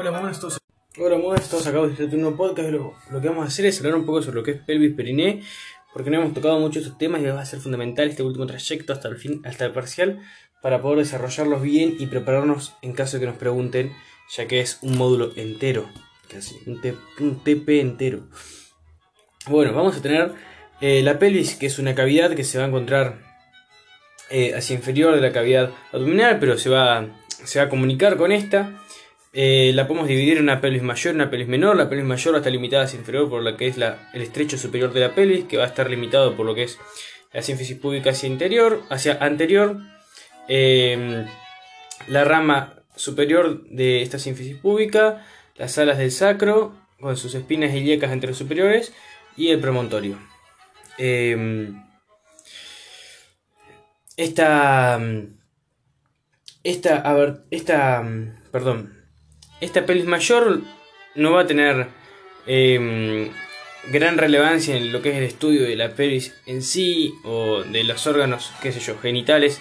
Hola, todos. Hola, todos. Acabo de hacer un nuevo podcast. Lo, lo que vamos a hacer es hablar un poco sobre lo que es pelvis periné, porque no hemos tocado mucho estos temas y va a ser fundamental este último trayecto hasta el fin, hasta el parcial, para poder desarrollarlos bien y prepararnos en caso de que nos pregunten, ya que es un módulo entero, casi un TP entero. Bueno, vamos a tener eh, la pelvis, que es una cavidad que se va a encontrar eh, hacia inferior de la cavidad abdominal, pero se va, se va a comunicar con esta. Eh, la podemos dividir en una pelvis mayor y una pelvis menor. La pelvis mayor va a estar limitada hacia inferior por lo que es el estrecho superior de la pelvis, que va a estar limitado por lo que es la sínfisis púbica hacia interior, hacia anterior. Eh, la rama superior de esta sínfisis púbica, las alas del sacro, con sus espinas ilíacas entre los superiores, y el promontorio. Eh, esta, esta, esta, perdón, esta pelvis mayor no va a tener eh, gran relevancia en lo que es el estudio de la pelvis en sí o de los órganos, qué sé yo, genitales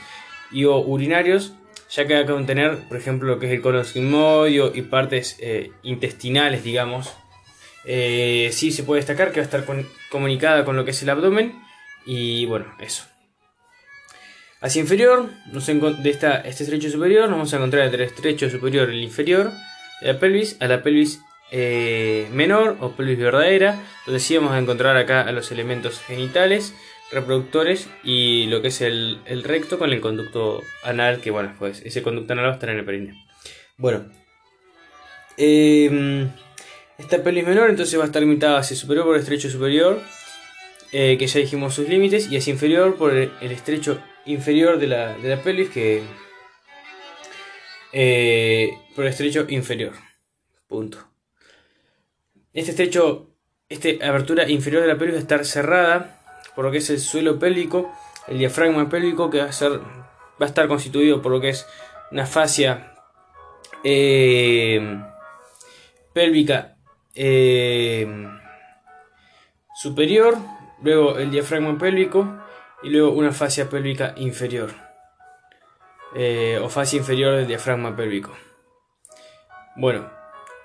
y o urinarios, ya que va a contener, por ejemplo, lo que es el colon sigmoide y partes eh, intestinales, digamos. Eh, sí se puede destacar que va a estar comunicada con lo que es el abdomen y bueno, eso. Hacia inferior, nos de esta, este estrecho superior, nos vamos a encontrar entre el estrecho superior y el inferior la pelvis a la pelvis eh, menor o pelvis verdadera, donde sí vamos a encontrar acá a los elementos genitales, reproductores y lo que es el, el recto con el conducto anal, que bueno, pues ese conducto anal va a estar en el perineo. Bueno, eh, esta pelvis menor entonces va a estar limitada hacia superior por el estrecho superior, eh, que ya dijimos sus límites, y hacia inferior por el, el estrecho inferior de la, de la pelvis, que eh, por el estrecho inferior. Punto. Este estrecho, esta abertura inferior de la pelvis va a estar cerrada por lo que es el suelo pélvico, el diafragma pélvico, que va a, ser, va a estar constituido por lo que es una fascia eh, pélvica eh, superior, luego el diafragma pélvico y luego una fascia pélvica inferior eh, o fascia inferior del diafragma pélvico. Bueno,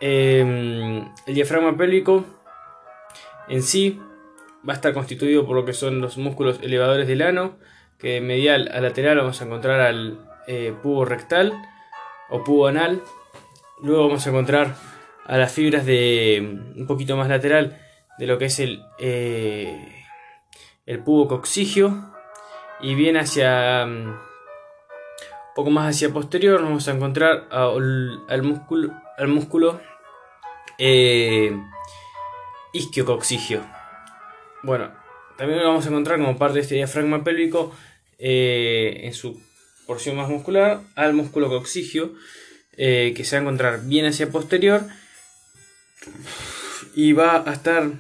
eh, el diafragma pélvico en sí va a estar constituido por lo que son los músculos elevadores del ano, que medial a lateral vamos a encontrar al eh, pubo rectal o pubo anal. Luego vamos a encontrar a las fibras de un poquito más lateral de lo que es el, eh, el pubo coxigio y bien hacia un poco más hacia posterior nos vamos a encontrar al, músculo al músculo eh, isquiocoxigio bueno también lo vamos a encontrar como parte de este diafragma pélvico eh, en su porción más muscular al músculo coxigio eh, que se va a encontrar bien hacia posterior y va a estar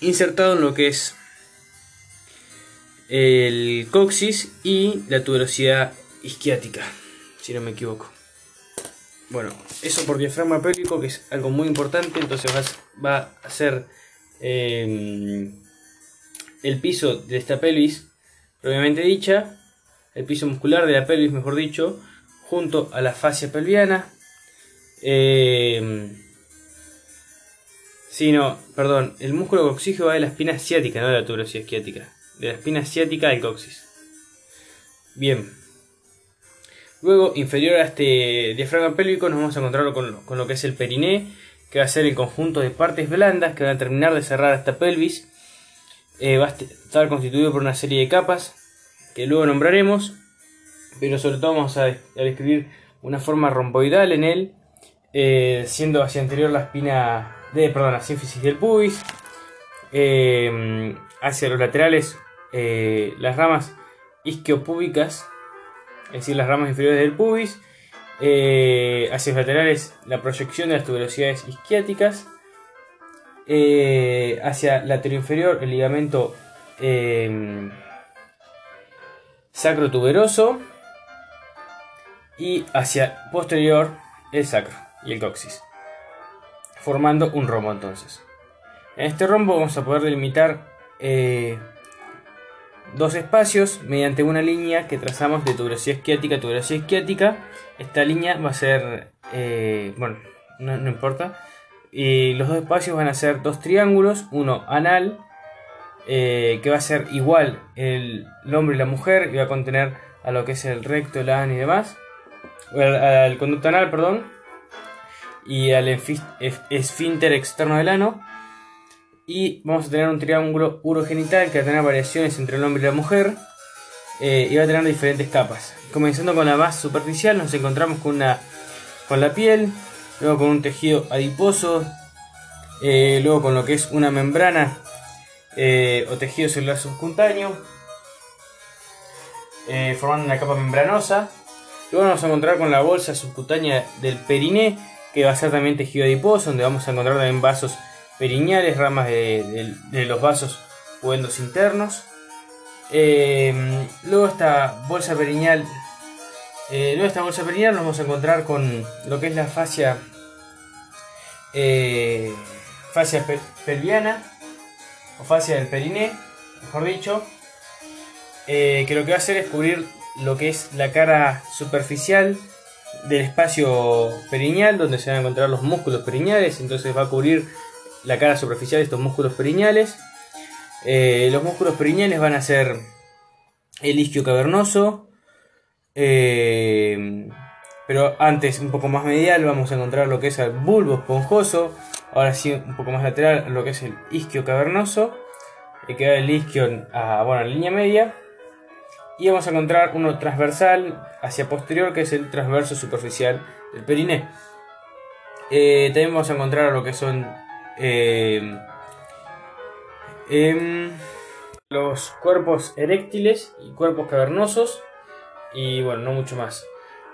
insertado en lo que es el coxis y la tuberosidad isquiática, si no me equivoco. Bueno, eso por diafragma pélvico, que es algo muy importante, entonces va a, ser eh, el piso de esta pelvis, propiamente dicha, el piso muscular de la pelvis, mejor dicho, junto a la fascia pelviana. Eh, sí, no, perdón, el músculo coxígeo va de la espina ciática, no de la tuberosidad isquiática, de la espina ciática del coxis. Bien. Luego, inferior a este diafragma pélvico, nos vamos a encontrar con lo, con lo que es el periné, que va a ser el conjunto de partes blandas que van a terminar de cerrar esta pelvis. Eh, va a estar constituido por una serie de capas que luego nombraremos, pero sobre todo vamos a, a describir una forma romboidal en él, eh, siendo hacia anterior la espina de, perdón, la sínfisis del pubis, eh, hacia los laterales eh, las ramas isquiopúbicas, es decir, las ramas inferiores del pubis, eh, hacia laterales la proyección de las tuberosidades isquiáticas, eh, hacia lateral inferior el ligamento eh, sacrotuberoso y hacia posterior el sacro y el coxis, formando un rombo entonces. En este rombo vamos a poder delimitar dos espacios mediante una línea que trazamos de tuberosidad esquiática a tuberosidad esquiática. Esta línea va a ser, eh, bueno, no, importa. Y los dos espacios van a ser dos triángulos, uno anal, eh, que va a ser igual el, hombre y la mujer, y va a contener a lo que es el recto, el ano y demás. Al, al conducto anal, perdón. Y al esfínter externo del ano y vamos a tener un triángulo urogenital que va a tener variaciones entre el hombre y la mujer eh, y va a tener diferentes capas. Comenzando con la más superficial nos encontramos con, una, con la piel, luego con un tejido adiposo, eh, luego con lo que es una membrana eh, o tejido celular subcutáneo, formando una capa membranosa. Luego vamos a encontrar con la bolsa subcutánea del periné, que va a ser también tejido adiposo, donde vamos a encontrar también vasos periñales, ramas de, los vasos puendos internos. Eh, luego esta bolsa periñal, eh, luego esta bolsa perineal nos vamos a encontrar con lo que es la fascia, eh, fascia o fascia del periné, mejor dicho, que lo que va a hacer es cubrir lo que es la cara superficial del espacio perineal donde se van a encontrar los músculos perineales, entonces va a cubrir la cara superficial de estos músculos perineales. Eh, los músculos perineales van a ser el isquio cavernoso. Eh, pero antes, un poco más medial, vamos a encontrar lo que es el bulbo esponjoso. Ahora sí, un poco más lateral, lo que es el isquio cavernoso. Que queda el isquio a bueno, línea media. Y vamos a encontrar uno transversal hacia posterior, que es el transverso superficial del periné. Eh, también vamos a encontrar lo que son eh, los cuerpos eréctiles y cuerpos cavernosos y bueno, no mucho más.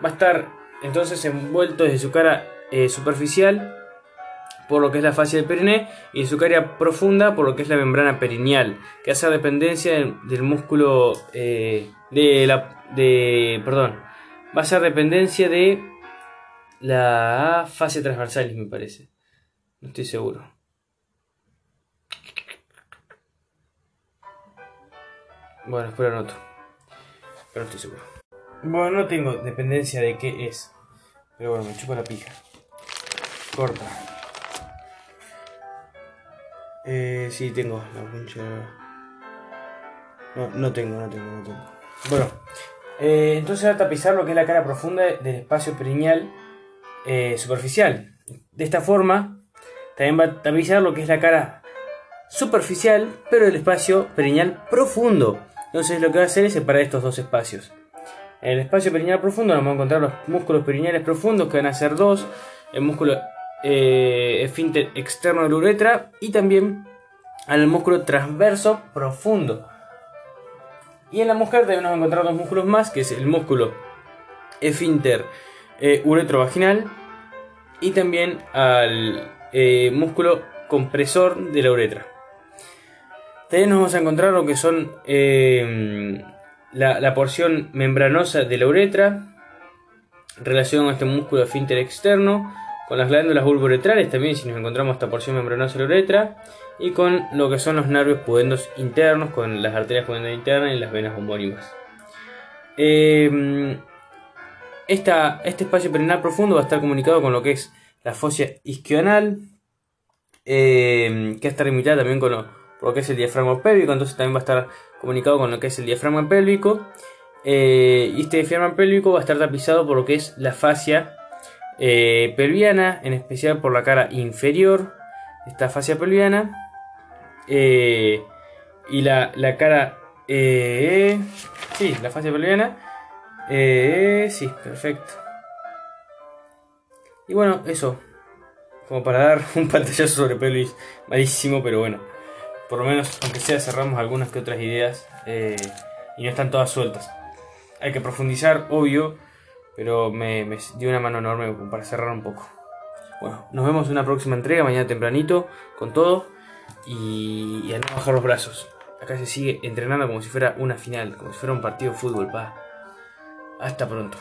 Va a estar entonces envuelto desde su cara eh, superficial por lo que es la fascia del periné y su cara profunda por lo que es la membrana perineal, que hace dependencia del, músculo eh, de la de perdón, va a ser dependencia de la fascia transversal, me parece. No estoy seguro. Bueno, después lo anoto. Pero no estoy seguro. Bueno, no tengo dependencia de qué es. Pero bueno, me chupo la pija. Corta. Eh, sí, tengo la puncha. No, no tengo, no tengo, no tengo. Bueno, eh, entonces va a tapizar lo que es la cara profunda del espacio perineal eh, superficial. De esta forma, también va a tapizar lo que es la cara superficial, pero el espacio perineal profundo. Entonces lo que va a hacer es separar estos dos espacios. En el espacio perineal profundo vamos a encontrar los músculos perineales profundos, que van a ser dos. El músculo eh, externo de la uretra y también al músculo transverso profundo. Y en la mujer también vamos a encontrar dos músculos más, que es el músculo esfínter eh, uretrovaginal y también al eh, músculo compresor de la uretra. También nos vamos a encontrar lo que son eh, la, porción membranosa de la uretra, relación a este músculo esfínter externo, con las glándulas bulbouretrales también, si nos encontramos esta porción membranosa de la uretra, y con lo que son los nervios pudendos internos, con las arterias pudendas internas y las venas homónimas. Eh, este espacio perineal profundo va a estar comunicado con lo que es la fosa isquioanal, eh, que está limitada también con lo, que es el diafragma pélvico, entonces también va a estar comunicado con lo que es el diafragma pélvico. Eh, y este diafragma pélvico va a estar tapizado por lo que es la fascia eh, pelviana, en especial por la cara inferior, esta fascia pelviana. y la, la cara... sí, la fascia pelviana. sí, perfecto. Y bueno, eso. Como para dar un pantallazo sobre pelvis. Malísimo, pero bueno. Por lo menos, aunque sea, cerramos algunas que otras ideas. Eh, y no están todas sueltas. Hay que profundizar, obvio. Pero me, dio una mano enorme para cerrar un poco. Bueno, nos vemos en una próxima entrega, mañana tempranito, con todo. Y, y a no bajar los brazos. Acá se sigue entrenando como si fuera una final, como si fuera un partido de fútbol, pa. Hasta pronto.